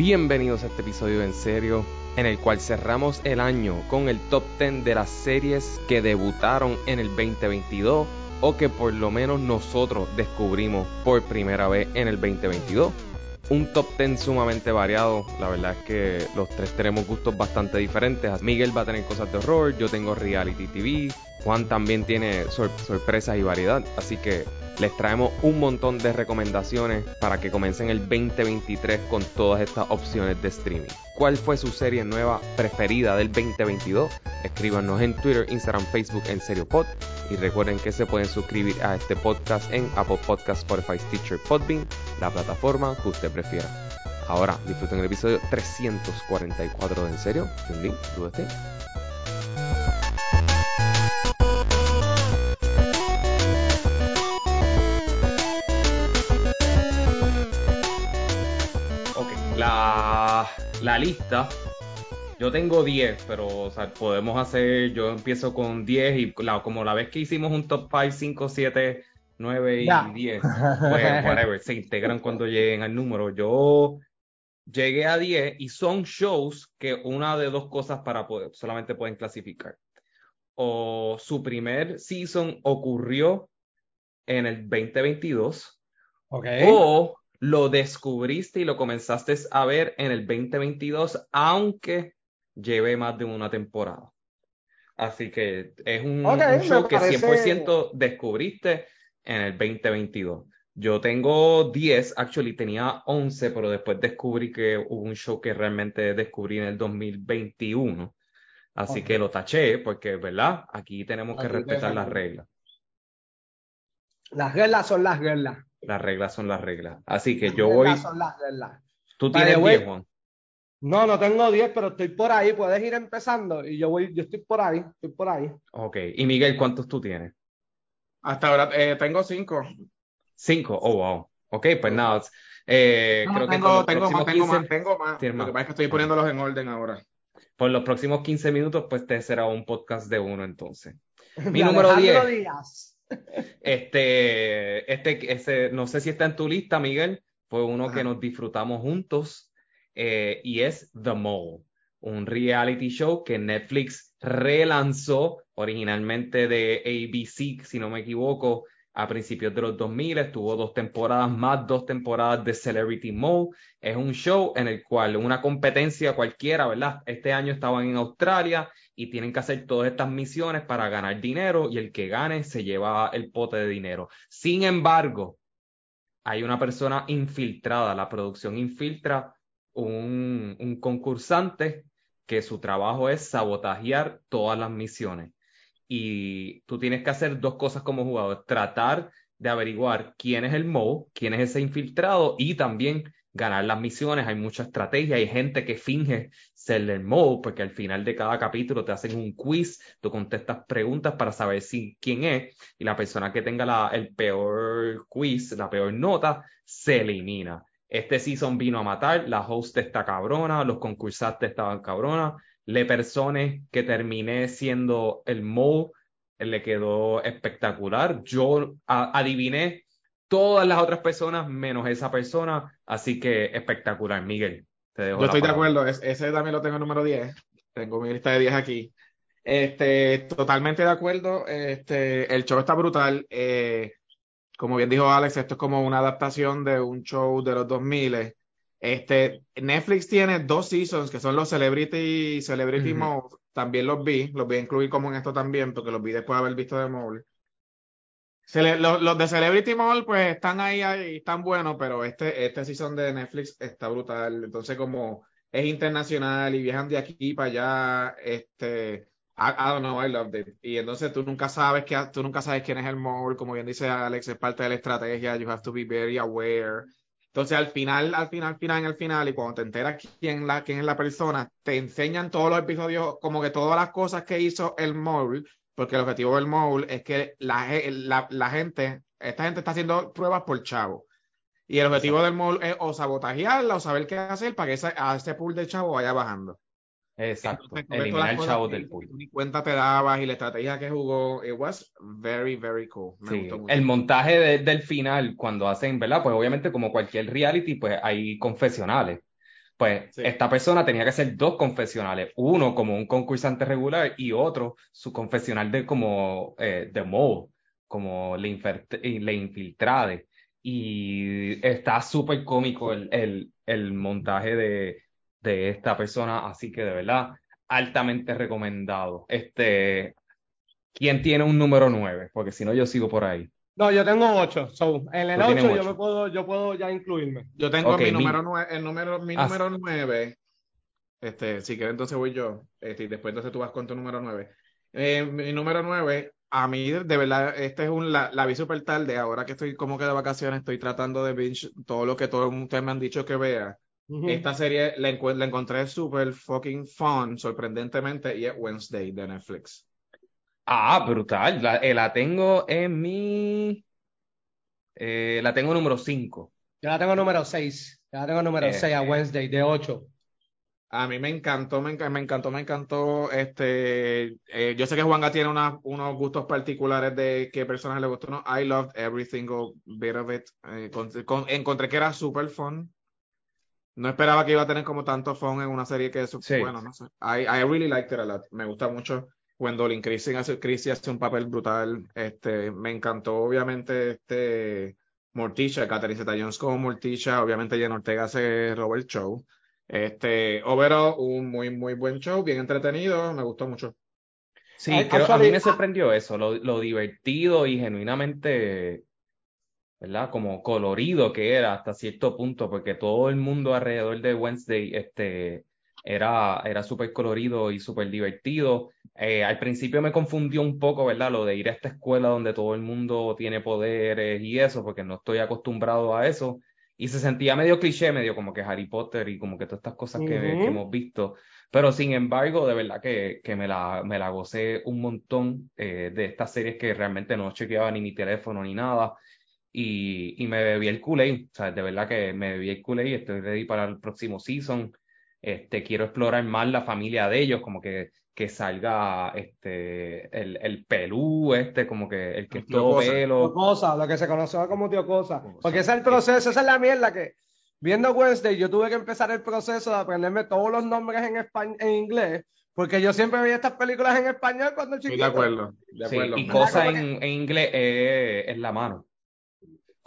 Bienvenidos a este episodio en serio, en el cual cerramos el año con el top 10 de las series que debutaron en el 2022 o que por lo menos nosotros descubrimos por primera vez en el 2022. Un top 10 sumamente variado, la verdad es que los tres tenemos gustos bastante diferentes. Miguel va a tener cosas de horror, yo tengo reality TV, Juan también tiene sorpresas y variedad, así que les traemos un montón de recomendaciones para que comiencen el 2023 con todas estas opciones de streaming. ¿Cuál fue su serie nueva preferida del 2022? Escríbanos en Twitter, Instagram, Facebook en SerioPod y recuerden que se pueden suscribir a este podcast en Apple Podcast, Spotify, Stitcher, Podbean, la plataforma que usted prefiera. Ahora disfruten el episodio 344 de En Serio. link, la, lista. Yo tengo 10, pero podemos hacer, yo empiezo con 10 y como la vez que hicimos un top 5, 5, 7, 9 y 10, pues whatever, se integran cuando lleguen al número. Yo llegué a 10 y son shows que una de dos cosas para poder, solamente pueden clasificar. O su primer season ocurrió en el 2022. Okay. O lo descubriste y lo comenzaste a ver en el 2022, aunque lleve más de una temporada. Así que es un, show que 100% descubriste en el 2022. Yo tengo 10, actually tenía 11, pero después descubrí que hubo un show que realmente descubrí en el 2021. Así que lo taché porque, ¿verdad? Aquí tenemos que respetar las reglas. Las reglas son las reglas. Las reglas son las reglas. Así que yo voy. Son las reglas. ¿Tú tienes 10, Juan? No, no tengo 10, pero estoy por ahí. Puedes ir empezando y yo voy, yo estoy por ahí, estoy por ahí. Ok. Y Miguel, ¿cuántos tú tienes? Hasta ahora eh, tengo 5. 5, oh wow. Ok, pues nada. Eh, creo tengo, que tengo más, tengo más, tengo más. Lo que pasa es que estoy poniéndolos en orden ahora. Por los próximos 15 minutos, pues te será un podcast de uno entonces. Mi número 10. Este, este, ese, no sé si está en tu lista, Miguel, fue uno que nos disfrutamos juntos eh, y es The Mole, un reality show que Netflix relanzó originalmente de ABC, si no me equivoco, a principios de los 2000, estuvo dos temporadas más, dos temporadas de Celebrity Mode. Es un show en el cual una competencia cualquiera, ¿verdad? Este año estaban en Australia y tienen que hacer todas estas misiones para ganar dinero y el que gane se lleva el pote de dinero. Sin embargo, hay una persona infiltrada, la producción infiltra un, un concursante que su trabajo es sabotajear todas las misiones y tú tienes que hacer dos cosas como jugador, tratar de averiguar quién es el Mo, quién es ese infiltrado y también ganar las misiones. Hay mucha estrategia, hay gente que finge ser el Mo, porque al final de cada capítulo te hacen un quiz, tú contestas preguntas para saber si, quién es y la persona que tenga la, el peor quiz, la peor nota, se elimina. Este season vino a matar, la host está cabrona, los concursantes estaban cabronas, le personas que terminé siendo el Mo, le quedó espectacular. Yo adiviné todas las otras personas menos esa persona, así que espectacular, Miguel. Yo estoy de acuerdo, ese también lo tengo número 10. Tengo mi lista de 10 aquí. Este, totalmente de acuerdo. Este, el show está brutal. Eh, como bien dijo Alex, esto es como una adaptación de un show de los 2000. Este, Netflix tiene dos seasons que son los Celebrity Celebrity Mode. También los vi, los voy a incluir como en esto también, porque los vi después de haber visto de Mole. los, de Celebrity Mall, pues están ahí, ahí, están buenos, pero este, este season de Netflix está brutal. Entonces, como es internacional y viajan de aquí para allá, este, I, don't know, I love it. Y entonces tú nunca sabes que, tú nunca sabes quién es el mole, como bien dice Alex, es parte de la estrategia, you have to be very aware. Entonces, al final, al final, al final, al final, y cuando te enteras quién, la, quién es la persona, te enseñan todos los episodios, como que todas las cosas que hizo el mole, porque el objetivo del mole es que la, la, la gente, esta gente está haciendo pruebas por chavo. Y el objetivo del mole es o sabotajearla o saber qué hacer para que a ese pool de chavo vaya bajando. Exacto. Eliminar el chavo del pool. Ni cuenta te dabas y la estrategia que jugó. It was very, very cool. El montaje del final, cuando hacen, ¿verdad? Pues obviamente, como cualquier reality, pues hay confesionales. Pues Sí. esta persona tenía que hacer dos confesionales, uno como un concursante regular y otro su confesional de como eh, de mole, como le, le infiltrade. Y está súper cómico el, el, el montaje de, de esta persona, así que de verdad, altamente recomendado. Este, ¿quién tiene un número 9? Porque si no, yo sigo por ahí. No, yo tengo ocho. So, en el Tú tienes 8 yo ocho. me puedo, yo puedo ya incluirme. Yo tengo mi mi- número nueve, el número, mi Ah, número nueve. Este, si quieres, entonces voy yo. Este, y después entonces tú vas con tu número nueve. Eh, mi número nueve, a mí, de verdad, este es un, la, la vi súper tarde. Ahora que estoy como que de vacaciones, estoy tratando de binge todo lo que todos ustedes me han dicho que vea. Esta serie la, encontré súper fucking fun, sorprendentemente, y es Wednesday de Netflix. Ah, brutal. La, eh, la tengo en mi. eh, la tengo número 5. Yo la tengo número 6. Ya la tengo número Eh, 6 a Wednesday, de 8. A mí me encantó, me, enca- me encantó, me encantó. Este, eh, yo sé que Juanga tiene una- unos gustos particulares de qué personas le gustó. ¿no? I loved every single bit of it. Eh, con- con- encontré que era super fun. No esperaba que iba a tener como tanto fun en una serie que es Sí. bueno, no sé. I, I really liked it a lot. Me gusta mucho. Gwendolyn Christie hace, Christie hace un papel brutal. Este, me encantó, obviamente, este Morticia, Catherine Zeta-Jones como Morticia. Obviamente, Jen Ortega hace Robert Show. Este, overall, un muy, muy buen show, bien entretenido, me gustó mucho. Sí, Ay, creo- a mí me ah- sorprendió eso, lo, lo divertido y genuinamente, ¿verdad? Como colorido que era hasta cierto punto, porque todo el mundo alrededor de Wednesday, este, era, era súper colorido y súper divertido. Eh, al principio me confundió un poco, ¿verdad? Lo de ir a esta escuela donde todo el mundo tiene poderes y eso, porque no estoy acostumbrado a eso. Y se sentía medio cliché, medio como que Harry Potter y como que todas estas cosas que, Ujú. que hemos visto. Pero sin embargo, de verdad que, que me la, me la gocé un montón eh, de estas series que realmente no chequeaba ni mi teléfono ni nada. Y, y me bebí el Kool-Aid, o sea, de verdad que me bebí el Kool-Aid, estoy ready para el próximo season. Este, quiero explorar más la familia de ellos, como que, que salga este, el, el pelú, este, como que el que es Tío todo Cosa. Tío pelo. Cosa, lo que se conoció como Tío Cosa. Cosa. Porque ese es el proceso, esa es la mierda que viendo Wednesday yo tuve que empezar el proceso de aprenderme todos los nombres en español, en inglés, porque yo siempre veía estas películas en español cuando chiquito. de acuerdo, de Sí, acuerdo. y ¿Verdad? cosa en, en inglés eh, es la mano.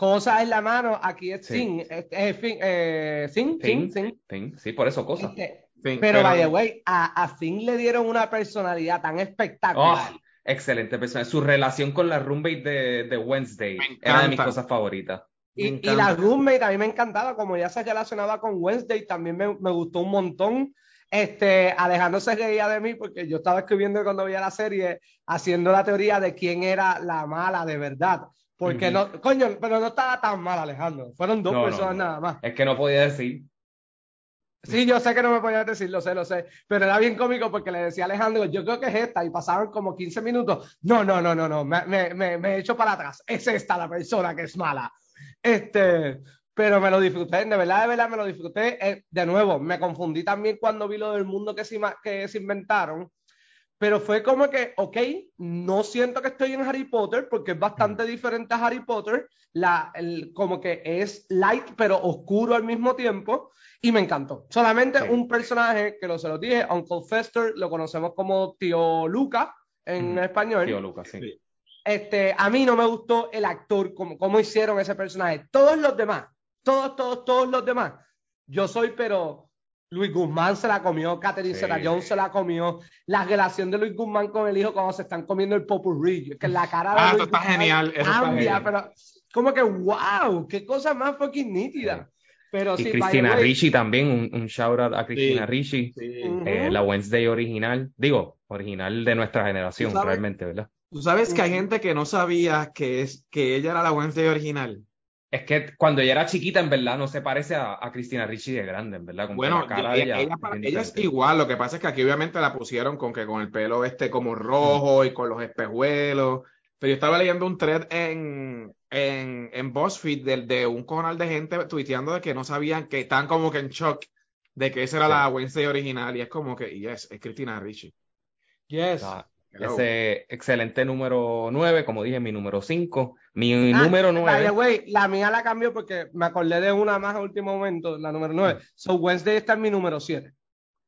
Cosa en la mano, aquí es Sí. sin, es, es fin- eh, sin, sin, sin. Sí, por eso cosa. Este, pero, by the way, a, a Finn le dieron una personalidad tan espectacular. Oh, excelente persona. Su relación con la roommate de, de Wednesday era de mis cosas favoritas. me Y, y la roommate a mí me encantaba, como ya se relacionaba con Wednesday, también me, me gustó un montón. Este, Alejandro se reía de mí porque yo estaba escribiendo cuando veía la serie, haciendo la teoría de quién era la mala de verdad. Porque no, coño, pero no estaba tan mal, Alejandro. Fueron dos No, personas no. nada más. Es que no podía decir. Sí, yo sé que no me podías decir, lo sé, lo sé, pero era bien cómico porque le decía a Alejandro, yo creo que es esta, y pasaban como 15 minutos. No, no, no, no, no, me, me, me, me he hecho para atrás. Es esta la persona que es mala. Este, pero me lo disfruté, de verdad, de verdad me lo disfruté. Eh, de nuevo, me confundí también cuando vi lo del mundo que se, que se inventaron, pero fue como que, ok, no siento que estoy en Harry Potter porque es bastante diferente a Harry Potter, la, el- como que es light pero oscuro al mismo tiempo y me encantó. Solamente Sí. un personaje que lo se lo dije, Uncle Fester, lo conocemos como Tío Luca en español. Tío Lucas, sí. Sí. Este, a mí no me gustó el actor, como, cómo hicieron ese personaje. Todos los demás, todos, todos, todos los demás. Yo soy, pero Luis Guzmán se la comió, Catherine Sí. Zeta-Jones se la comió. La relación de Luis Guzmán con el hijo cuando se están comiendo el popurrí, que la cara de Ah, Luis eso está Guzmán genial, eso está cambia, genial. pero como que wow, qué cosa más fucking nítida. Pero Y sí, Cristina Ricci también, un, un shout out a Cristina Sí. Ricci, Sí. Eh, la Wednesday original, digo, original de nuestra generación, realmente, ¿verdad? Tú sabes que hay gente que no sabía que, es, que ella era la Wednesday original. Es que cuando ella era chiquita, en verdad, no se parece a, a Cristina Ricci de grande, en verdad. Como Bueno, la cara ella, es para- bien ella es diferente. igual, lo que pasa es que aquí obviamente la pusieron con que con el pelo este como rojo y con los espejuelos. Pero yo estaba leyendo un thread en, en, en BuzzFeed de, de un canal de gente tuiteando de que no sabían, que están como que en shock de que esa era Sí. la Wednesday original. Y es como que, yes, es Cristina Ricci. yes. O Ese excelente número 9, como dije, mi número 5. Mi ah, número 9. la mía la cambió porque me acordé de una más a último momento, la número 9. Mm. So Wednesday está en mi número 7.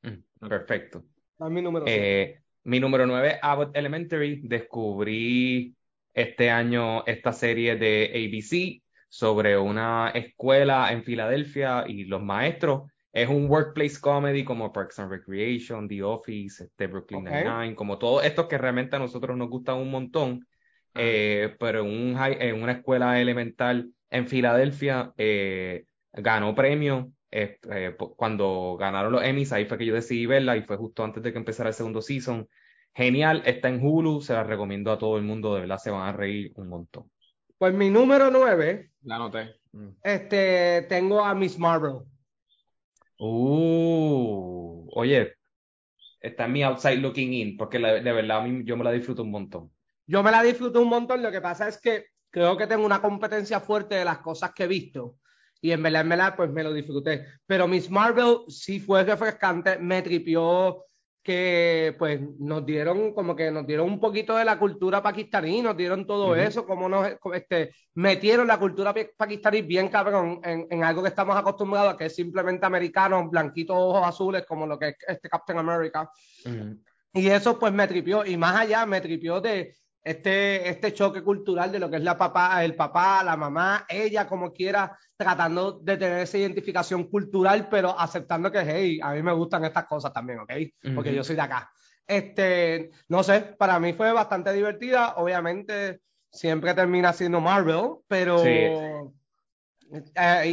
Mm, perfecto. Está en mi número 7. Eh, mi número 9, Abbott Elementary. Descubrí este año esta serie de ABC sobre una escuela en Filadelfia y los maestros es un workplace comedy como Parks and Recreation, The Office, este Brooklyn Nine-Nine, como todos estos que realmente a nosotros nos gustan un montón, ah. eh, pero en, un en, una escuela elemental en Filadelfia eh, ganó premio. Eh, cuando ganaron los Emmys, ahí fue que yo decidí verla y fue justo antes de que empezara el segundo season. Genial, está en Hulu, se la recomiendo a todo el mundo, de verdad se van a reír un montón. Pues mi número 9. La anoté. Este, tengo a Miss Marvel. Uh, oye, está en mi outside looking in, porque de verdad a mí, yo me la disfruto un montón. Yo me la disfruto un montón, lo que pasa es que creo que tengo una competencia fuerte de las cosas que he visto. Y en verdad, en verdad, pues me lo disfruté. Pero Miss Marvel sí fue refrescante, me tripió que pues nos dieron como que nos dieron un poquito de la cultura pakistaní, nos dieron todo eso, como nos este, metieron la cultura pakistaní bien cabrón en, en, algo que estamos acostumbrados a que es simplemente americanos, blanquitos, ojos azules, como lo que es este Captain America. Y eso pues me tripió, y más allá me tripió de este, este choque cultural de lo que es la papá, el papá, la mamá, ella como quiera, tratando de tener esa identificación cultural, pero aceptando que, hey, a mí me gustan estas cosas también, ¿ok? Porque yo soy de acá. Este, no sé, para mí fue bastante divertida, obviamente siempre termina siendo Marvel, pero sí.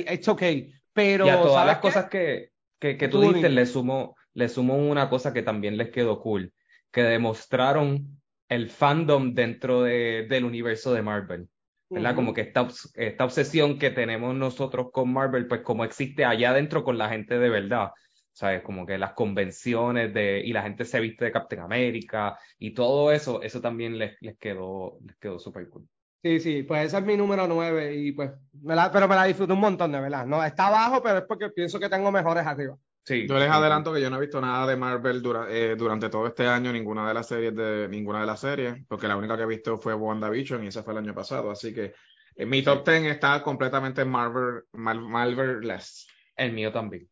it's okay. Pero, y a todas las cosas que, que, que tú dices, le sumo, le sumo una cosa que también les quedó cool, que demostraron el fandom dentro de, del universo de Marvel. ¿verdad? Como que esta, esta obsesión que tenemos nosotros con Marvel, pues como existe allá adentro con la gente de verdad. ¿Sabes? Como que las convenciones de, y la gente se viste de Captain America y todo eso, eso también les, les quedó, les quedó súper cool. Sí, sí, pues ese es mi número 9 y pues, me la, pero me la disfruto un montón de verdad. No, está abajo, pero es porque pienso que tengo mejores arriba. Sí, yo les adelanto que yo no he visto nada de Marvel eh, durante todo este año, ninguna de las series de ninguna de las series, porque la única que he visto fue WandaVision y esa fue el año pasado, así que en mi top 10 está completamente Marvel, Marvel-less. El mío también.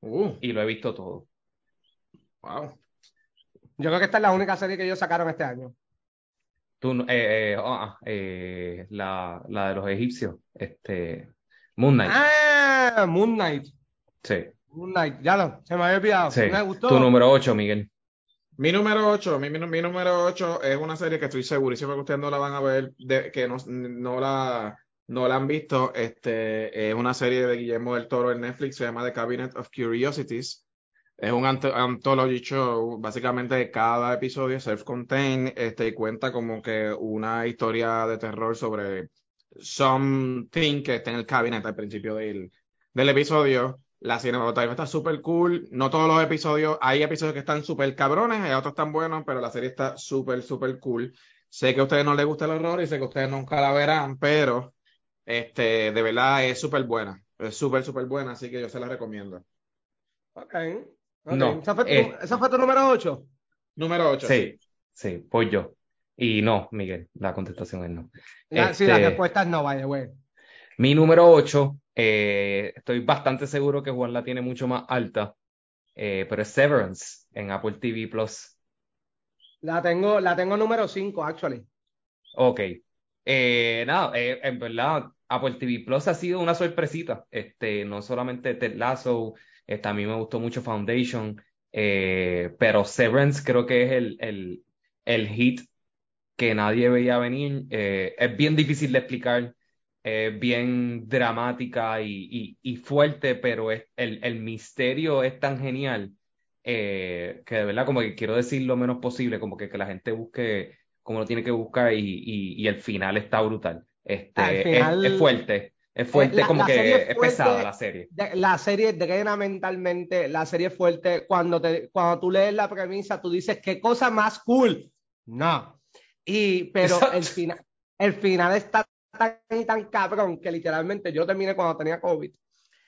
Uh. Y lo he visto todo. Wow. Yo creo que esta es la única serie que ellos sacaron este año. Tú, eh, eh, oh, ah, eh, la, la de los egipcios, este, Moon Knight. Ah, Moon Knight. Sí ya lo, se me había olvidado. Me gustó. Tu número 8, Miguel. Mi número 8, mi, mi, número 8 es una serie que estoy segurísimo que ustedes no la van a ver, de, que no, no, la, no la han visto. Este, es una serie de Guillermo del Toro en Netflix, se llama The Cabinet of Curiosities. Es un anthology show, básicamente cada episodio es self-contained este, y cuenta como que una historia de terror sobre something que está en el cabinet al principio del, del episodio. La cinematografía está súper cool. No todos los episodios, hay episodios que están súper cabrones, hay otros tan buenos, pero la serie está súper, súper cool. Sé que a ustedes no les gusta el horror y sé que ustedes nunca la verán, pero este, de verdad es súper buena. Es súper, súper buena, así que yo se la recomiendo. Ok. No, ¿Esa fue, tu, eh, fue tu número 8? Número 8. Sí, sí, pues yo. Y no, Miguel, la contestación es no. Sí, la este, respuesta es no, vaya, güey. Mi número 8 eh, estoy bastante seguro que Juan la tiene mucho más alta, eh, pero es Severance en Apple TV Plus. La tengo, la tengo número 5, actually. Ok. Eh, nada, en verdad, Apple TV Plus ha sido una sorpresita. Este, no solamente Ted Lasso, este, a mí me gustó mucho Foundation, pero Severance creo que es el, el, el hit que nadie veía venir. es bien difícil de explicar bien dramática y, y, fuerte, pero es, el, el, misterio es tan genial eh, que de verdad como que quiero decir lo menos posible, como que, que la gente busque como lo tiene que buscar y, y el final está brutal. Este, es, fuerte. Es fuerte, como que es pesada la serie. La serie drena mentalmente, la serie es fuerte. Cuando, te, cuando tú lees la premisa, tú dices, ¿qué cosa más cool? No. Y, pero el final, el final está tan y tan cabrón que literalmente yo terminé cuando tenía COVID.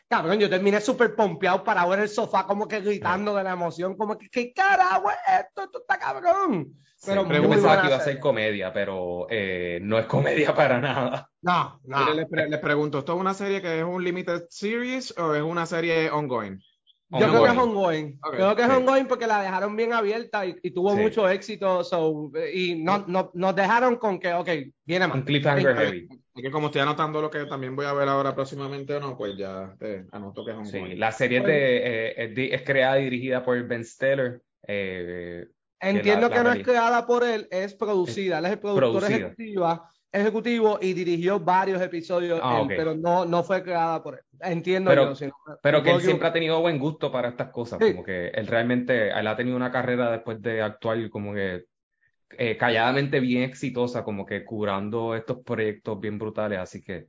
Cabrón, yo terminé súper pompeado para ver el sofá como que gritando de la emoción, como que, ¿qué carajo es esto? Esto está cabrón. Pero muy yo pensaba que iba a ser comedia, pero eh, no es comedia para nada. No, no. Les, pre- les pregunto, ¿esto es una serie que es un limited series o es una serie ongoing? Yo creo que es Ongoing. ongoing. Ok, creo que es ongoing porque la dejaron bien abierta y, y tuvo Sí. mucho éxito. so, y no, no, nos dejaron con que, ok, viene más. Un cliffhanger heavy. Es que como estoy anotando lo que también voy a ver ahora próximamente o no, pues ya te anoto que es ongoing. Sí, la serie es, de, eh, es, creada y dirigida por Ben Stiller. eh, Entiendo la- que la no es creada por él, es producida. Él es el productor producida. ejecutiva, ejecutivo y dirigió varios episodios, Ah, él, pero no, no fue creada por él. Entiendo Pero- yo. si no- Pero que él siempre ha tenido buen gusto para estas cosas, Sí. como que él realmente, él ha tenido una carrera después de actuar como que eh, calladamente bien exitosa, como que curando estos proyectos bien brutales, así que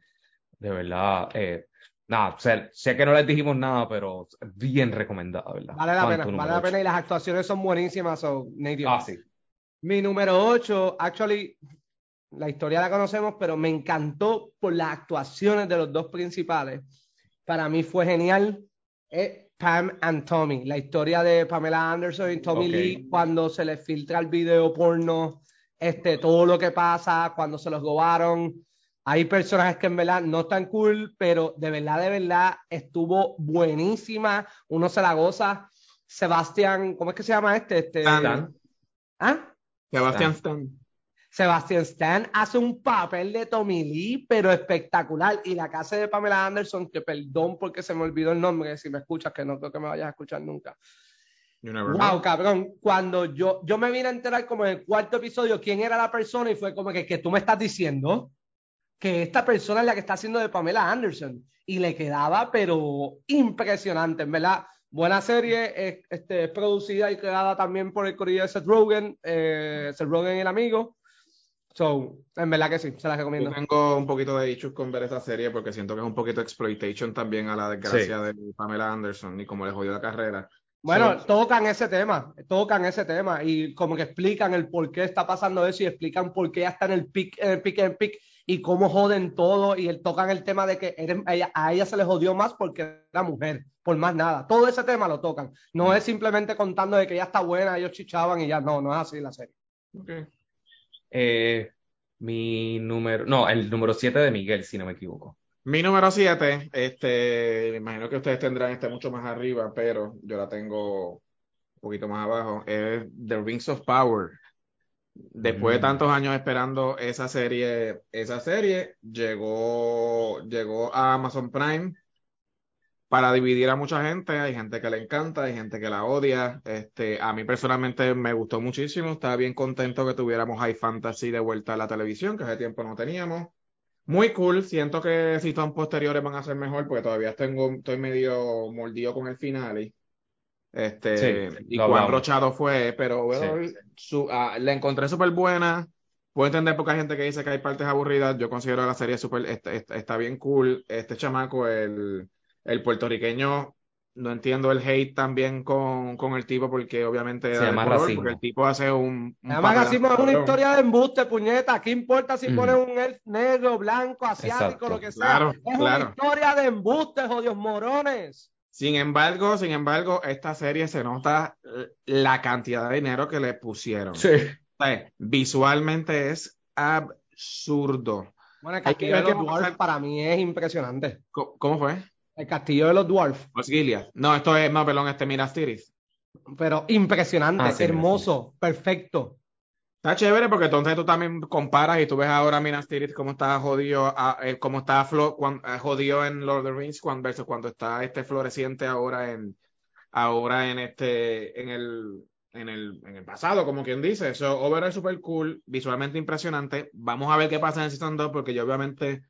de verdad, eh, nada, sé, sé que no les dijimos nada, pero bien recomendada, ¿verdad? Vale la ¿Cuánto pena, vale la ocho? pena y las actuaciones son buenísimas. So, nítido. Ah, sí. Mi número 8, actually, la historia la conocemos, pero me encantó por las actuaciones de los dos principales. Para mí fue genial. Es Pam and Tommy, la historia de Pamela Anderson y Tommy. Lee cuando se les filtra el video porno, este, todo lo que pasa, cuando se los robaron. Hay personajes que en verdad no están cool, pero de verdad, de verdad, estuvo buenísima. Uno se la goza. Sebastián, ¿cómo es que se llama este? este Stan. ¿Ah? Sebastián Stan. Stan. Sebastian Stan hace un papel de Tommy Lee, pero espectacular. Y la casa de Pamela Anderson, que perdón porque se me olvidó el nombre, si me escuchas, que no creo que me vayas a escuchar nunca. Wow, cabrón. Cuando yo, yo me vine a enterar como en el cuarto episodio quién era la persona y fue como que, que tú me estás diciendo que esta persona es la que está haciendo de Pamela Anderson. Y le quedaba, pero impresionante, verdad. Buena serie, es, este, es producida y creada también por el corillo de Seth Rogen, eh, Seth Rogen el amigo. So, en verdad que sí, se la recomiendo. Yo tengo un poquito de issues con ver esta serie porque siento que es un poquito exploitation también a la desgracia de Pamela Anderson y como le jodió la carrera. Bueno, So- tocan ese tema, tocan ese tema y como que explican el por qué está pasando eso y explican por qué ya está en el pick, en el pick, en el pick y cómo joden todo y el, tocan el tema de que eres- a ella, a ella se le jodió más porque era mujer, por más nada. Todo ese tema lo tocan. No es simplemente contando de que ella está buena, ellos chichaban y ya, no, no es así la serie. Ok. Eh, mi número, no, el número 7 de Miguel, si no me equivoco. Mi número 7, este, me imagino que ustedes tendrán este mucho más arriba, pero yo la tengo un poquito más abajo, es The Rings of Power. Después de Mm. tantos años esperando esa serie, esa serie llegó, llegó a Amazon Prime para dividir a mucha gente. Hay gente que le encanta, hay gente que la odia. Este, a mí personalmente me gustó muchísimo. Estaba bien contento que tuviéramos High Fantasy de vuelta a la televisión, que hace tiempo no teníamos. Muy cool. Siento que si son posteriores van a ser mejor, porque todavía tengo, estoy medio mordido con el final. Este, Sí, y cuán brochado fue, pero bueno, su- ah, la encontré súper buena. Puedo entender porque hay gente que dice que hay partes aburridas. Yo considero la serie súper, está- está bien cool. Este chamaco, el, el puertorriqueño, no entiendo el hate también con, con el tipo porque obviamente Se llama color, racismo. porque el tipo hace un, un Además, así es una historia de embuste, puñeta. ¿Qué importa si Ujú. pones un elf negro, blanco, asiático, Exacto. lo que sea? Claro, es claro. una historia de embuste, jodidos morones. Sin embargo, sin embargo, esta serie se nota eh, la cantidad de dinero que le pusieron. Sí. O sea, visualmente es absurdo. Bueno, el Hay que castillo a dwarfs pasar. para mí es impresionante. ¿Cómo fue? El castillo de los dwarfs, Osgiliath. No, esto es, no, perdón, este Minas Tirith. pero impresionante, Ah, sí, hermoso, perfecto. Está chévere porque entonces tú también comparas y tú ves ahora Minas Tirith cómo está jodido, a- eh, cómo está flo- cuan- eh, jodido en Lord of the Rings cuan- versus cuando está este floreciente ahora en ahora en este en el en el, en el pasado, como quien dice. Eso, overall es super cool, visualmente impresionante. Vamos a ver qué pasa en el Season 2 porque ya obviamente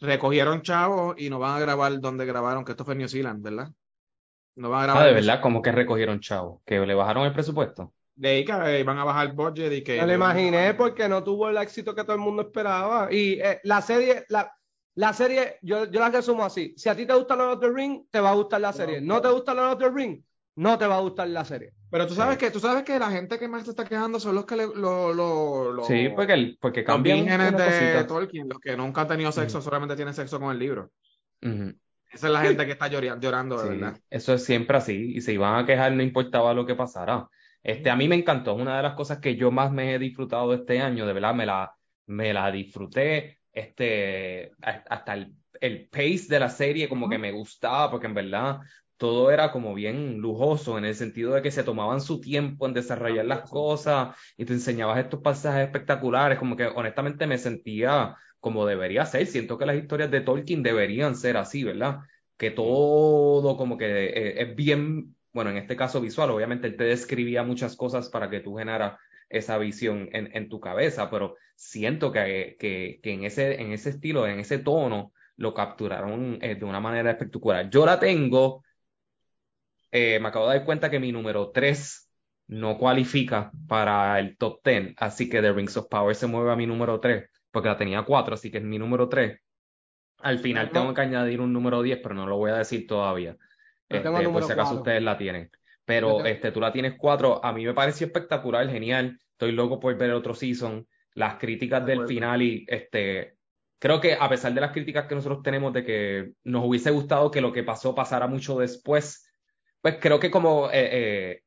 recogieron chavos y no van a grabar donde grabaron, que esto fue en New Zealand, ¿verdad? No van a Ah, grabar de en- verdad, como que recogieron chavo, que le bajaron el presupuesto. de ahí que eh, van a bajar el budget y que Me lo imaginé porque no tuvo el éxito que todo el mundo esperaba. Y eh, la serie, la, la serie, yo, yo la resumo así. Si a ti te gusta Lord of the Ring, te va a gustar la serie. No te gusta Lord of the Ring, no te va a gustar la serie. Pero tú sabes que tú sabes que la gente que más se está quejando son los que le, lo, lo, lo- Sí, porque, el- porque los cambian una de. Tolkien, los que nunca han tenido sexo, solamente tienen sexo con el libro. Esa es la gente que está llorando, de Sí, verdad. eso es siempre así. Y se iban a quejar, no importaba lo que pasara. Este, a mí me encantó. Es una de las cosas que yo más me he disfrutado este año. De verdad, me la, me la disfruté. Este, hasta el, el pace de la serie como que me gustaba, porque en verdad todo era como bien lujoso, en el sentido de que se tomaban su tiempo en desarrollar las cosas y te enseñabas estos pasajes espectaculares. Como que honestamente me sentía como debería ser. Siento que las historias de Tolkien deberían ser así, ¿verdad? Que todo como que eh, es bien, bueno, en este caso visual, obviamente él te describía muchas cosas para que tú generas esa visión en, en tu cabeza, pero siento que, que, que en ese, en ese estilo, en ese tono, lo capturaron eh, de una manera espectacular. Yo la tengo, eh, me acabo de dar cuenta que mi número 3 no cualifica para el top 10, así que The Rings of Power se mueve a mi número 3, porque la tenía 4, así que es mi número 3. Al final tengo que añadir un número 10, pero no lo voy a decir todavía. Este, por si acaso ustedes la tienen. Pero tengo- este, tú la tienes 4. A mí me pareció espectacular, genial. Estoy loco por ver otro season. Las críticas De del acuerdo. final y este, creo que a pesar de las críticas que nosotros tenemos de que nos hubiese gustado que lo que pasó pasara mucho después, pues creo que como eh, eh,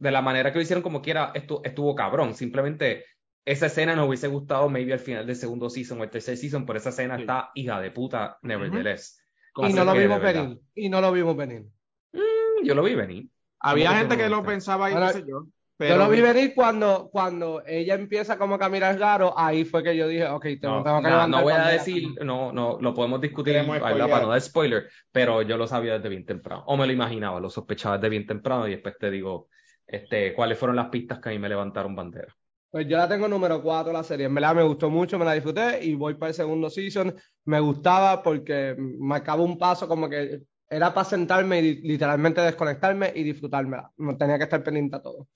de la manera que lo hicieron como quiera, esto estuvo cabrón. Simplemente esa escena nos hubiese gustado maybe al final del segundo season o el tercer season, pero esa escena Sí. está hija de puta, nevertheless. Y no lo vimos venir. Y no lo vimos venir. Mm, Yo lo vi venir. Había ¿Cómo que gente que no lo pensaba y qué sé yo. Yo lo vi venir cuando, cuando ella empieza como a caminar raro, ahí fue que yo dije, ok, tengo, No, tengo que no, levantar no voy a decir, no, no, lo podemos discutir. Para no dar spoiler, pero yo lo sabía desde bien temprano, o me lo imaginaba, lo sospechaba desde bien temprano y después te digo, este, cuáles fueron las pistas que a mí me levantaron bandera. Pues yo la tengo número 4 la serie. En verdad me gustó mucho, me la disfruté y voy para el segundo season. Me gustaba porque marcaba un paso como que era para sentarme y literalmente desconectarme y disfrutármela. No tenía que estar pendiente a todo.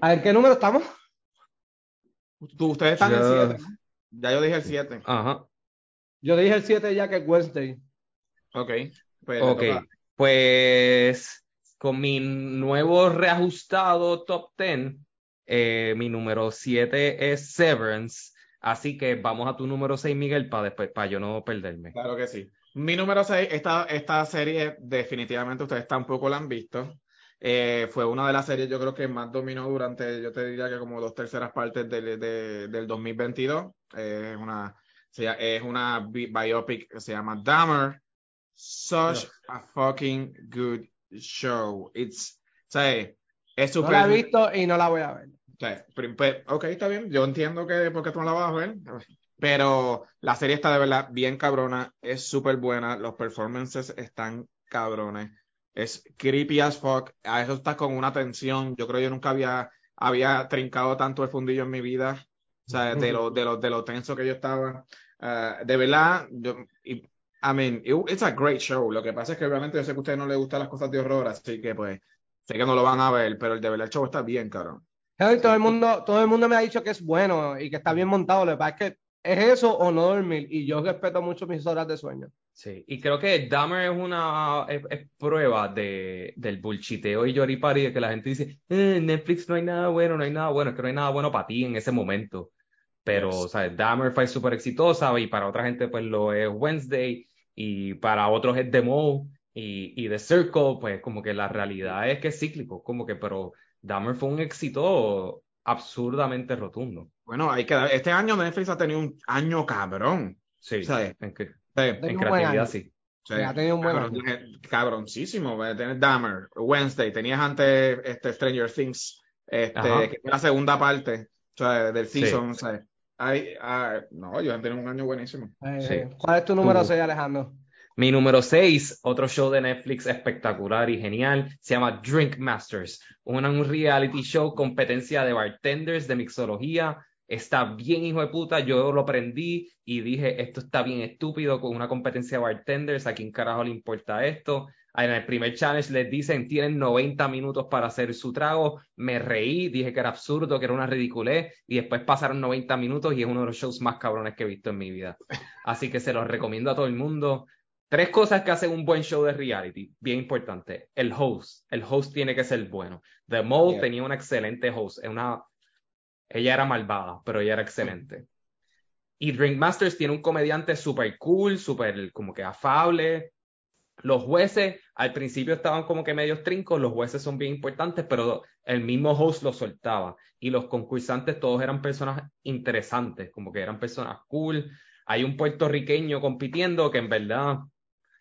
A ver, ¿qué número estamos? tú- ustedes están en Yo- 7, ¿no? Ya yo dije el 7. Ajá, Yo dije el 7 ya que es Wednesday. Ok. Pues, ok, pues con mi nuevo reajustado top 10, eh, mi número 7 es Severance, así que vamos a tu número 6, Miguel, para después, para yo no perderme. Claro que sí. Mi número 6, esta, esta serie definitivamente ustedes tampoco la han visto. Eh, fue una de las series yo creo que más dominó durante, yo te diría que como dos terceras partes del, de- del 2022. Eh, es una, es una bi- biopic que se llama Dahmer. Such a fucking good show. It's, sea, es No súper... la he visto y no la voy a ver. O sea, pri- pe- ok, está bien. Yo entiendo que porque tú no la vas a ver. Pero la serie está de verdad bien cabrona. Es súper buena. Los performances están cabrones. Es creepy as fuck. A eso está con una tensión. Yo creo que yo nunca había, había trincado tanto el fundillo en mi vida. O sea, de lo, de lo, de lo tenso que yo estaba. Ah, de verdad, yo, I mean, it- it's a great show. Lo que pasa es que obviamente yo sé que a ustedes no les gustan las cosas de horror, así que pues sé que no lo van a ver, pero el de verdad el show está bien, cabrón. Todo el mundo, todo el mundo me ha dicho que es bueno y que está bien montado. Lo que pasa es que es eso o no dormir. Y yo respeto mucho mis horas de sueño. Sí, y creo que Dahmer es una es, es prueba de, del bullshiteo y yoripari de que la gente dice, "Eh, Netflix no hay nada bueno, no hay nada bueno, es que no hay nada bueno para ti en ese momento. Pero, Yes. ¿sabes? Dahmer fue súper exitosa y para otra gente pues lo es Wednesday y para otros es The Mole y, y The Circle, pues como que la realidad es que es cíclico, como que, pero Dahmer fue un éxito absurdamente rotundo. Bueno, hay que dar- este año Netflix ha tenido un año cabrón. Sí, ¿Sabes? en, que- Sí, en creatividad sí. sí. Ha tenido un buen Cabrón, año. eh, cabroncísimo. eh, Tienes Dahmer, Wednesday, tenías antes este, Stranger Things, este, Ajá. que fue la segunda parte o sea, del Sí. season. o sea, hay, ah, no, yo han tenido un año buenísimo. Eh, Sí. ¿Cuál es tu número Tú. 6, Alejandro? Mi número 6, otro show de Netflix espectacular y genial, se llama Drink Masters, una, un reality show competencia de bartenders de mixología. Está bien hijo de puta, yo lo prendí y dije, esto está bien estúpido con una competencia de bartenders, ¿a quién carajo le importa esto? En el primer challenge les dicen, tienen 90 minutos para hacer su trago, me reí, dije que era absurdo, que era una ridiculez y después pasaron 90 minutos y es uno de los shows más cabrones que he visto en mi vida. Así que se los recomiendo a todo el mundo. Tres cosas que hacen un buen show de reality, bien importante. El host, el host tiene que ser bueno. The Mole Yeah. tenía una excelente host, una, ella era malvada, pero ella era excelente. Y Drink Masters tiene un comediante súper cool, súper como que afable. los jueces al principio estaban como que medios trincos, los jueces son bien importantes, pero el mismo host los soltaba. Y los concursantes todos eran personas interesantes, como que eran personas cool. Hay un puertorriqueño compitiendo que en verdad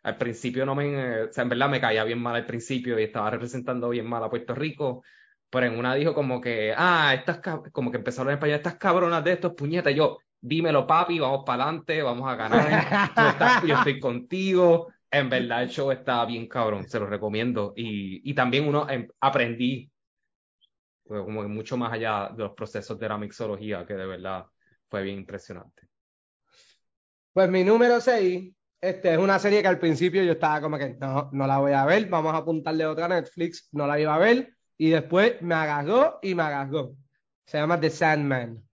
al principio no me, o sea, en verdad me caía bien mal al principio y estaba representando bien mal a Puerto Rico, pero en una dijo como que, ah, estas, como que empezaron en español, estas cabronas de estos puñetas, yo, dímelo papi, vamos para adelante, vamos a ganar, yo estoy contigo, en verdad el show está bien cabrón, se lo recomiendo. Y, y también uno em, aprendí pues, como que mucho más allá de los procesos de la mixología, que de verdad fue bien impresionante. Pues mi número 6, este, es una serie que al principio yo estaba como que no, no la voy a ver, vamos a apuntarle otra Netflix, no la iba a ver, y después me agarró y me agarró. Se llama The Sandman.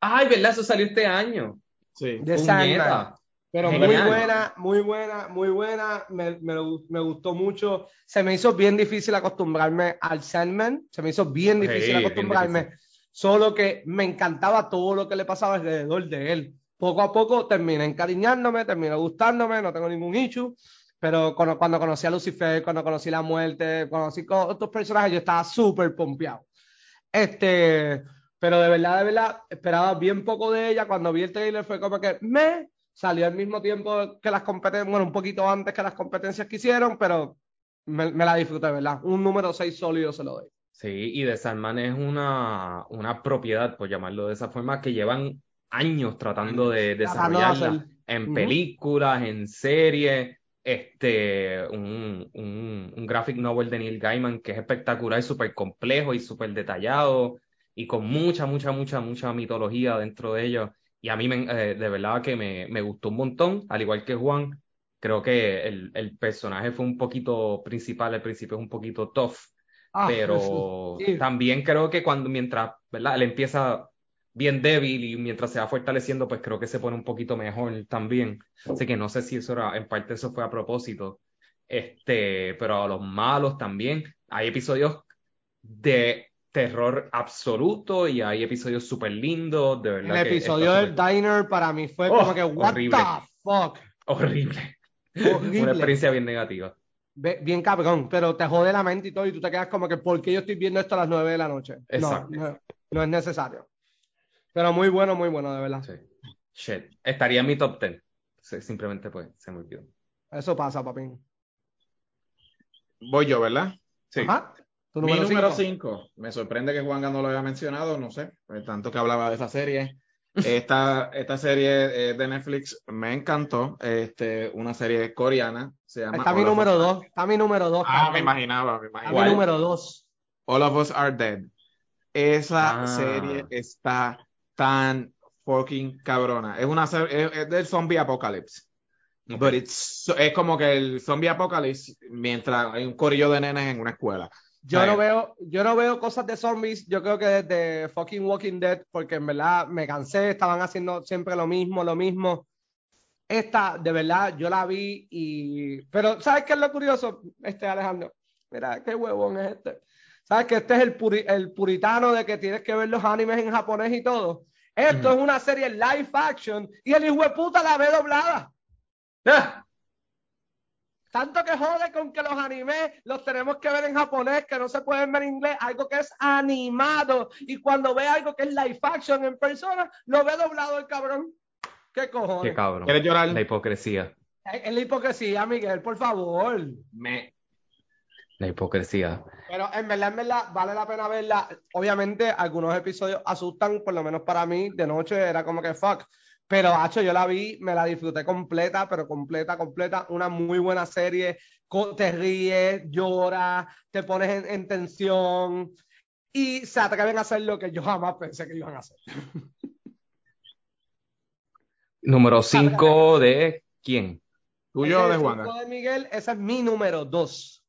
Ay, ¿verdad? Eso salió este año. Sí. The Sandman. Pero muy buena, muy buena, muy buena. Me, me, me, gustó mucho. Se me hizo bien difícil acostumbrarme al Sandman. Se me hizo bien difícil acostumbrarme. Solo que me encantaba todo lo que le pasaba alrededor de él. Poco a poco terminé encariñándome, terminé gustándome, no tengo ningún issue. Pero cuando, cuando conocí a Lucifer, cuando conocí la muerte, conocí otros personajes, yo estaba súper pompeado. Este, pero de verdad, de verdad, esperaba bien poco de ella. Cuando vi el trailer fue como que me salió al mismo tiempo que las competencias, bueno, un poquito antes que las competencias que hicieron, pero me, la disfruté, ¿verdad? Un número 6 sólido se lo doy. Sí, y de Sandman es una, una propiedad, por llamarlo de esa forma, que llevan años tratando de desarrollarla en películas, en series, este, un, un, un, graphic novel de Neil Gaiman que es espectacular, súper complejo y súper detallado y con mucha, mucha, mucha, mucha mitología dentro de ello. Y a mí me, eh, de verdad que me, me, gustó un montón, al igual que Juan. Creo que el, el personaje fue un poquito principal, al principio es un poquito tough, ah, pero también creo que cuando mientras, ¿verdad? Él empieza bien débil y mientras se va fortaleciendo, pues creo que se pone un poquito mejor también. Así que no sé si eso era, en parte eso fue a propósito. Este, pero a los malos también. Hay episodios de terror absoluto y hay episodios súper lindos, de verdad. El episodio del Diner para mí fue como oh, que, what the fuck. Horrible. Una experiencia bien negativa. Bien cabrón, pero te jode la mente y todo, y tú te quedas como que, ¿por qué yo estoy viendo esto a las 9 de la noche? No, no, es necesario. Pero muy bueno, muy bueno, de verdad. Sí. Shit. Estaría en mi top 10. simplemente pues, se me olvidó. Eso pasa, papín. Voy yo, ¿verdad? Sí. Ajá. Mi número 5. Me sorprende que Juan no lo haya mencionado, no sé, tanto que hablaba de esa serie. Esta, esta serie eh, de Netflix me encantó. Este, una serie coreana. Se llama está mi número 2. Está mi número 2. Ah, me imaginaba, me imaginaba. Está mi número 2. All of Us Are Dead. Esa ah. serie está tan fucking cabrona. Es una es, del zombie apocalypse. Okay. es como que el zombie apocalypse mientras hay un corillo de nenes en una escuela. Yo no, veo, yo no veo cosas de zombies, yo creo que desde fucking Walking Dead, porque en verdad me cansé, estaban haciendo siempre lo mismo, lo mismo. Esta, de verdad, yo la vi y... Pero, ¿sabes qué es lo curioso, este Alejandro? Mira, qué huevón es este. ¿Sabes que este es el, el puritano de que tienes que ver los animes en japonés y todo? Esto es una serie live action y el hijo de puta la ve doblada. ¡Ah! Tanto que jode con que los animes los tenemos que ver en japonés, que no se pueden ver en inglés, algo que es animado. Y cuando ve algo que es live action en persona, lo ve doblado el cabrón. ¿Qué cojones? Qué cabrón. ¿Quieres llorar? La hipocresía. Es la hipocresía, Miguel, por favor. Me... La hipocresía. Pero en verdad, en verdad, vale la pena verla. Obviamente, algunos episodios asustan, por lo menos para mí, de noche era como que fuck. Pero, hacho, yo la vi, me la disfruté completa, pero completa, completa. Una muy buena serie. Te ríes, lloras, te pones en, tensión y se atreven a hacer lo que yo jamás pensé que iban a hacer. Número 5 de quién? ¿Tuyo o de Juan? de Miguel, ese es mi número 2.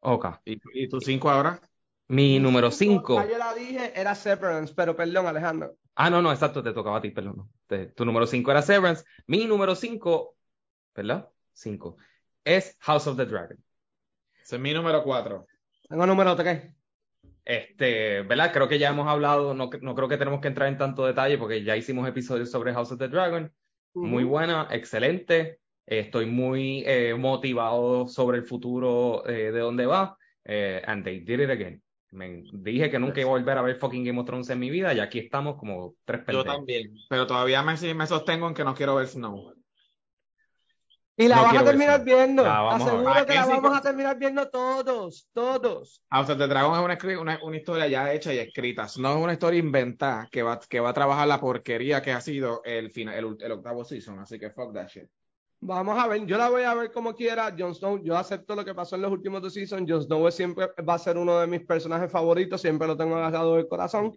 Ok. ¿Y, tu 5 ahora? Mi número 5. Yo la dije, era Severance, pero perdón, Alejandro. Ah, no, no, exacto, te tocaba a ti, perdón. tu número 5 era Severance. Mi número 5, ¿verdad? 5. Es House of the Dragon. Ese es mi número 4. Tengo número 3. Este, ¿verdad? Creo que ya hemos hablado, no, no, creo que tenemos que entrar en tanto detalle porque ya hicimos episodios sobre House of the Dragon. Muy buena, excelente. Estoy muy eh, motivado sobre el futuro eh, de dónde va. Eh, and they did it again. Me dije que nunca iba a volver a ver fucking Game of Thrones en mi vida y aquí estamos como tres Yo pendejos. también. Pero todavía me, me sostengo en que no quiero ver Snow. Y la No vas a terminar eso. viendo. La vamos a ver. Aseguro que la Ah, sí, vamos a terminar viendo todos, todos. House of the Dragon es una, una, una historia ya hecha y escrita. No es una historia inventada que va, que va a trabajar la porquería que ha sido el, final, el, el octavo season. Así que fuck that shit. Vamos a ver, yo la voy a ver como quiera. Jon Snow, yo acepto lo que pasó en los últimos dos seasons. Jon Snow siempre va a ser uno de mis personajes favoritos, siempre lo tengo agarrado del corazón.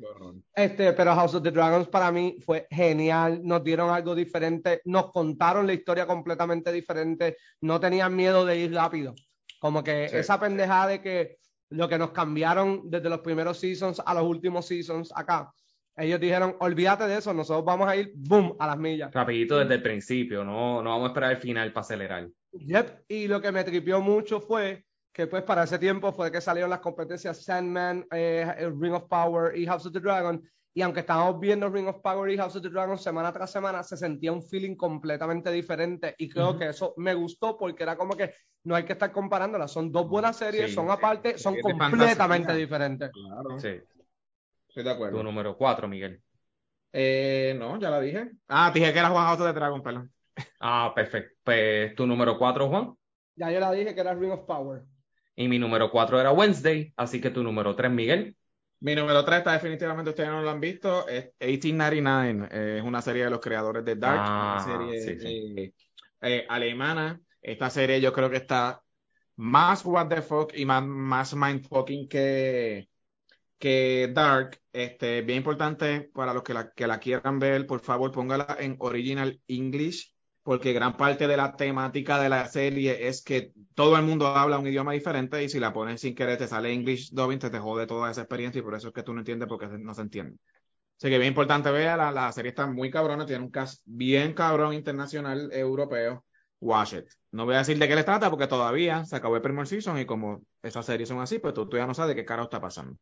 Este, pero House of the Dragons para mí fue genial. Nos dieron algo diferente, nos contaron la historia completamente diferente. No tenían miedo de ir rápido. Como que Sí. esa pendejada de que lo que nos cambiaron desde los primeros seasons a los últimos seasons acá. Ellos dijeron, olvídate de eso, nosotros vamos a ir, boom, a las millas. Rapidito desde el principio, no, no vamos a esperar el final para acelerar. Yep. Y lo que me tripió mucho fue que pues para ese tiempo fue que salieron las competencias Sandman, eh, Ring of Power y House of the Dragon. Y aunque estábamos viendo Ring of Power y House of the Dragon semana tras semana, se sentía un feeling completamente diferente. Y creo Ujú. que eso me gustó porque era como que no hay que estar comparándolas. Son dos buenas series, Sí, son sí. aparte, son Es de completamente diferentes. Claro. Sí. Estoy de acuerdo. Tu número cuatro, Miguel. Eh, no, ya la dije. Ah, dije que era Juan of the Dragon, perdón. Ah, perfecto. Pues tu número cuatro, Juan. Ya yo la dije que era Ring of Power. Y mi número cuatro era Wednesday. Así que tu número tres, Miguel. Mi número 3 está definitivamente, ustedes no lo han visto, es 1899. eh, es una serie de los creadores de Dark, Ah, una serie sí, sí. eh, eh, alemana. Esta serie yo creo que está más what the fuck y más, más mindfucking que, que Dark. Este, bien importante para los que la, que la quieran ver, por favor póngala en original English, porque gran parte de la temática de la serie es que todo el mundo habla un idioma diferente y si la pones sin querer te sale English dubbing, te, te jode toda esa experiencia y por eso es que tú no entiendes porque no se entiende. Así que bien importante, vea, la, la serie está muy cabrona, tiene un cast bien cabrón internacional europeo. Watch it. No voy a decir de qué le trata porque todavía se acabó el primer season y como esas series son así, pues tú, tú ya no sabes de qué carajo está pasando.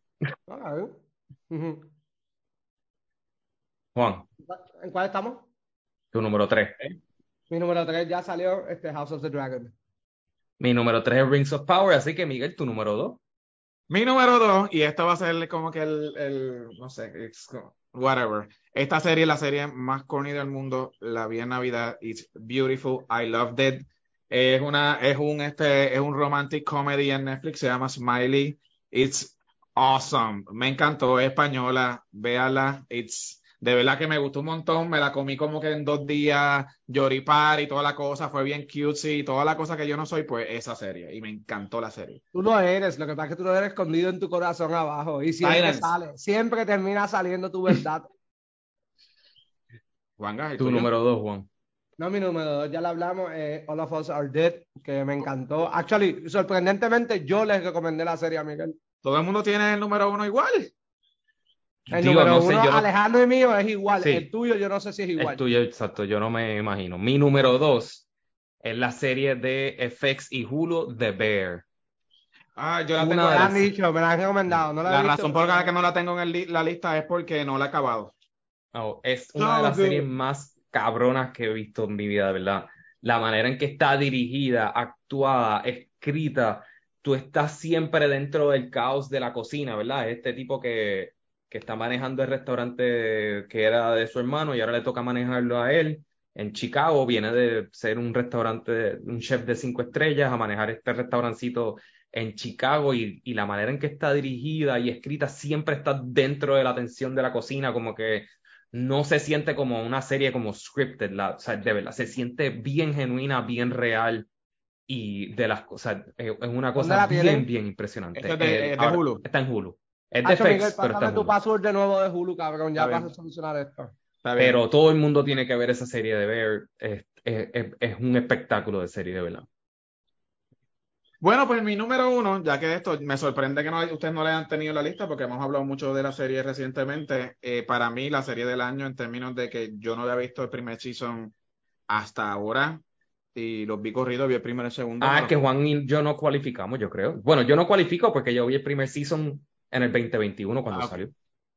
Juan, ¿En cuál estamos? tu número tres. Mi número 3 ya salió, este House of the Dragon. Mi número tres es Rings of Power. Así que, Miguel, tu número dos. Mi número dos, y esto va a ser como que el, el no sé, it's co- whatever. Esta serie es la serie más corny del mundo. La vi Navidad. It's beautiful. I loved it. Es una, es un, este, es un romantic comedy en Netflix. Se llama Smiley. It's awesome. Me encantó. Es española. Véala. It's, de verdad que me gustó un montón. Me la comí como que en dos días. Lloripar y toda la cosa. Fue bien cutesy. Y toda la cosa que yo no soy, pues esa serie. Y me encantó la serie. Tú lo eres, lo que pasa es que tú lo eres escondido en tu corazón abajo y siempre Silence. sale, siempre termina saliendo tu verdad. Juanga, ¿y Tu número dos, Juan. No, mi número dos, ya lo hablamos, eh, All of Us Are Dead, que me encantó. Actually, sorprendentemente, yo les recomendé la serie a Miguel. Todo el mundo tiene el número uno igual. El Digo, número no sé, yo no- Alejandro y mío, es igual. Sí. El tuyo, yo no sé si es igual. El tuyo, exacto, yo no me imagino. Mi número dos es la serie de FX y Hulu, The Bear. Ah, yo la Una tengo. Me la han dicho, me la han recomendado. No la, he La visto, razón por la que no la tengo en el li- la lista es porque no la he acabado. Oh, es una de las series más cabronas que he visto en mi vida, de verdad. La manera en que está dirigida, actuada, escrita, tú estás siempre dentro del caos de la cocina, ¿verdad? Este tipo que, que está manejando el restaurante que era de su hermano y ahora le toca manejarlo a él. En Chicago viene de ser un restaurante, un chef de cinco estrellas a manejar este restaurancito en Chicago y, y la manera en que está dirigida y escrita siempre está dentro de la tensión de la cocina, como que no se siente como una serie como scripted, la, o sea, de verdad, se siente bien genuina, bien real y de las cosas, es es una cosa bien, bien impresionante. Esto es de- Eh, es de ahora- Hulu. Está en Hulu. Es de Hacho, FX, Miguel, pero está pásame en tu password de nuevo de Hulu, cabrón, ya para bien. solucionar esto. Pero todo el mundo tiene que ver esa serie de Bear. Es, es, es- es un espectáculo de serie, de verdad. Bueno, pues mi número uno, ya que esto me sorprende que no, ustedes no le hayan tenido en la lista porque hemos hablado mucho de la serie recientemente. Eh, para mí, la serie del año en términos de que yo no había visto el primer season hasta ahora y los vi corridos, vi el primero y el segundo. Ah, pero- que Juan y yo no cualificamos, yo creo. Bueno, yo no cualifico porque yo vi el primer season en el 2021 cuando Ah, salió.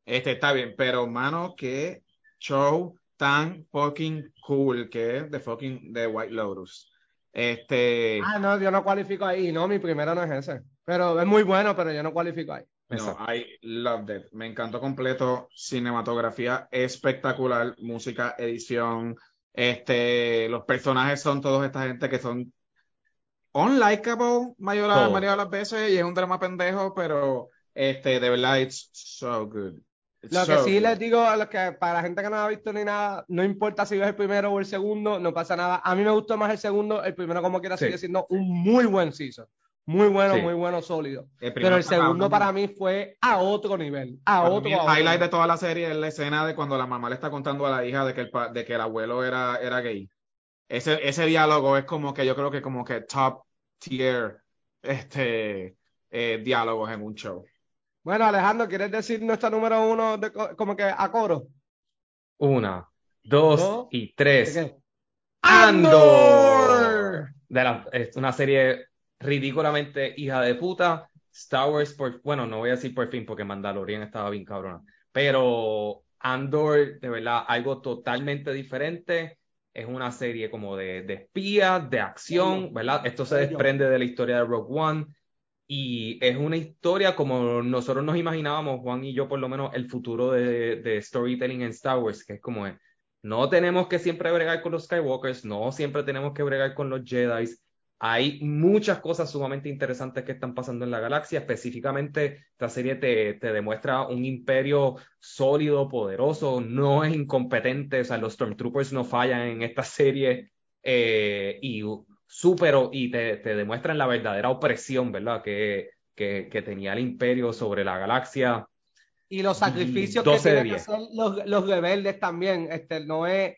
Este está bien, pero mano, qué show tan fucking cool que es de fucking The White Lotus. Este, Ah, no, yo no cualifico ahí. No, mi primero no es ese. Pero es muy bueno, pero yo no cualifico ahí. no. I loved it. Me encantó completo. Cinematografía espectacular, música, edición. Este, los personajes son todos esta gente que son unlikable mayor la Todo. mayoría de las veces y es un drama pendejo, pero este, de verdad, it's so good. It's Lo que so sí good. les digo a los que, para la gente que no ha visto ni nada, no importa si ves el primero o el segundo, no pasa nada. A mí me gustó más el segundo, el primero como quiera Sí. sigue siendo un muy buen season. Muy bueno, Sí. muy bueno, sólido. El Pero el segundo para mí fue a otro nivel. A Para otro, mí, el a otro highlight de toda la serie es la escena de cuando la mamá le está contando a la hija de que el, de que el abuelo era, era gay. Ese, ese diálogo es como que yo creo que como que top tier este, eh, diálogos en un show. Bueno, Alejandro, ¿quieres decir nuestro número uno de co- como que a coro? Una, dos Dos, y ¿De tres. qué? Andor. De la, es una serie ridículamente hija de puta. Star Wars, por, bueno, no voy a decir por fin porque Mandalorian estaba bien cabrona. Pero Andor, de verdad, algo totalmente diferente. Es una serie como de, de espías, de acción. ¿verdad? Esto se desprende de la historia de Rogue One. Y es una historia como nosotros nos imaginábamos, Juan y yo, por lo menos, el futuro de, de storytelling en Star Wars, que es como. No tenemos que siempre bregar con los Skywalkers, no siempre tenemos que bregar con los Jedi. Hay muchas cosas sumamente interesantes que están pasando en la galaxia. Específicamente, esta serie te, te demuestra un imperio sólido, poderoso, no es incompetente. O sea, los Stormtroopers no fallan en esta serie. eh, y súper, y te, te demuestran la verdadera opresión, ¿verdad? Que, que, que tenía el imperio sobre la galaxia. Y los sacrificios 12 que tienen que 10. hacer los, los rebeldes también. Este, no es,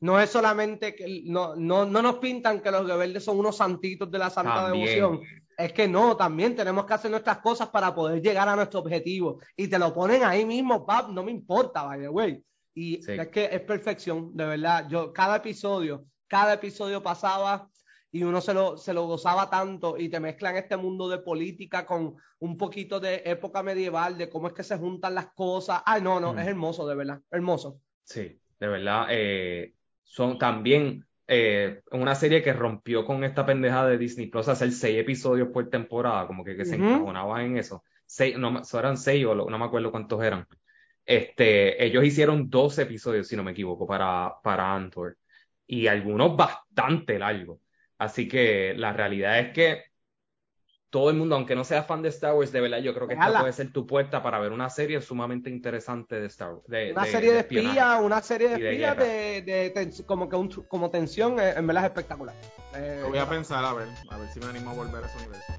no es solamente que no, no, no nos pintan que los rebeldes son unos santitos de la santa También. devoción. Es que no, también tenemos que hacer nuestras cosas para poder llegar a nuestro objetivo. Y te lo ponen ahí mismo, pap, no me importa, by the way. Y Sí. es que es perfección, de verdad. Yo, cada episodio, cada episodio pasaba y uno se lo, se lo gozaba tanto y te mezclan este mundo de política con un poquito de época medieval, de cómo es que se juntan las cosas. Ay, no, no, Mm. es hermoso, de verdad, hermoso. Sí, de verdad. eh, son también eh, una serie que rompió con esta pendeja de Disney Plus hacer seis episodios por temporada, como que, que se encajonaban en eso. Seis, no, eran seis o no me acuerdo cuántos eran. Este, ellos hicieron 12 episodios, si no me equivoco, para, para Andor. Y algunos bastante largos. Así que la realidad es que todo el mundo, aunque no sea fan de Star Wars, de verdad, yo creo que esta puede ser tu puerta para ver una serie sumamente interesante de Star Wars. de- Una de- serie de espías, una serie de de espías guerra. de, de tens- como que un, como tensión, eh, en verdad es espectacular. Eh, Lo voy a pensar a ver, a ver si me animo a volver a ese universo.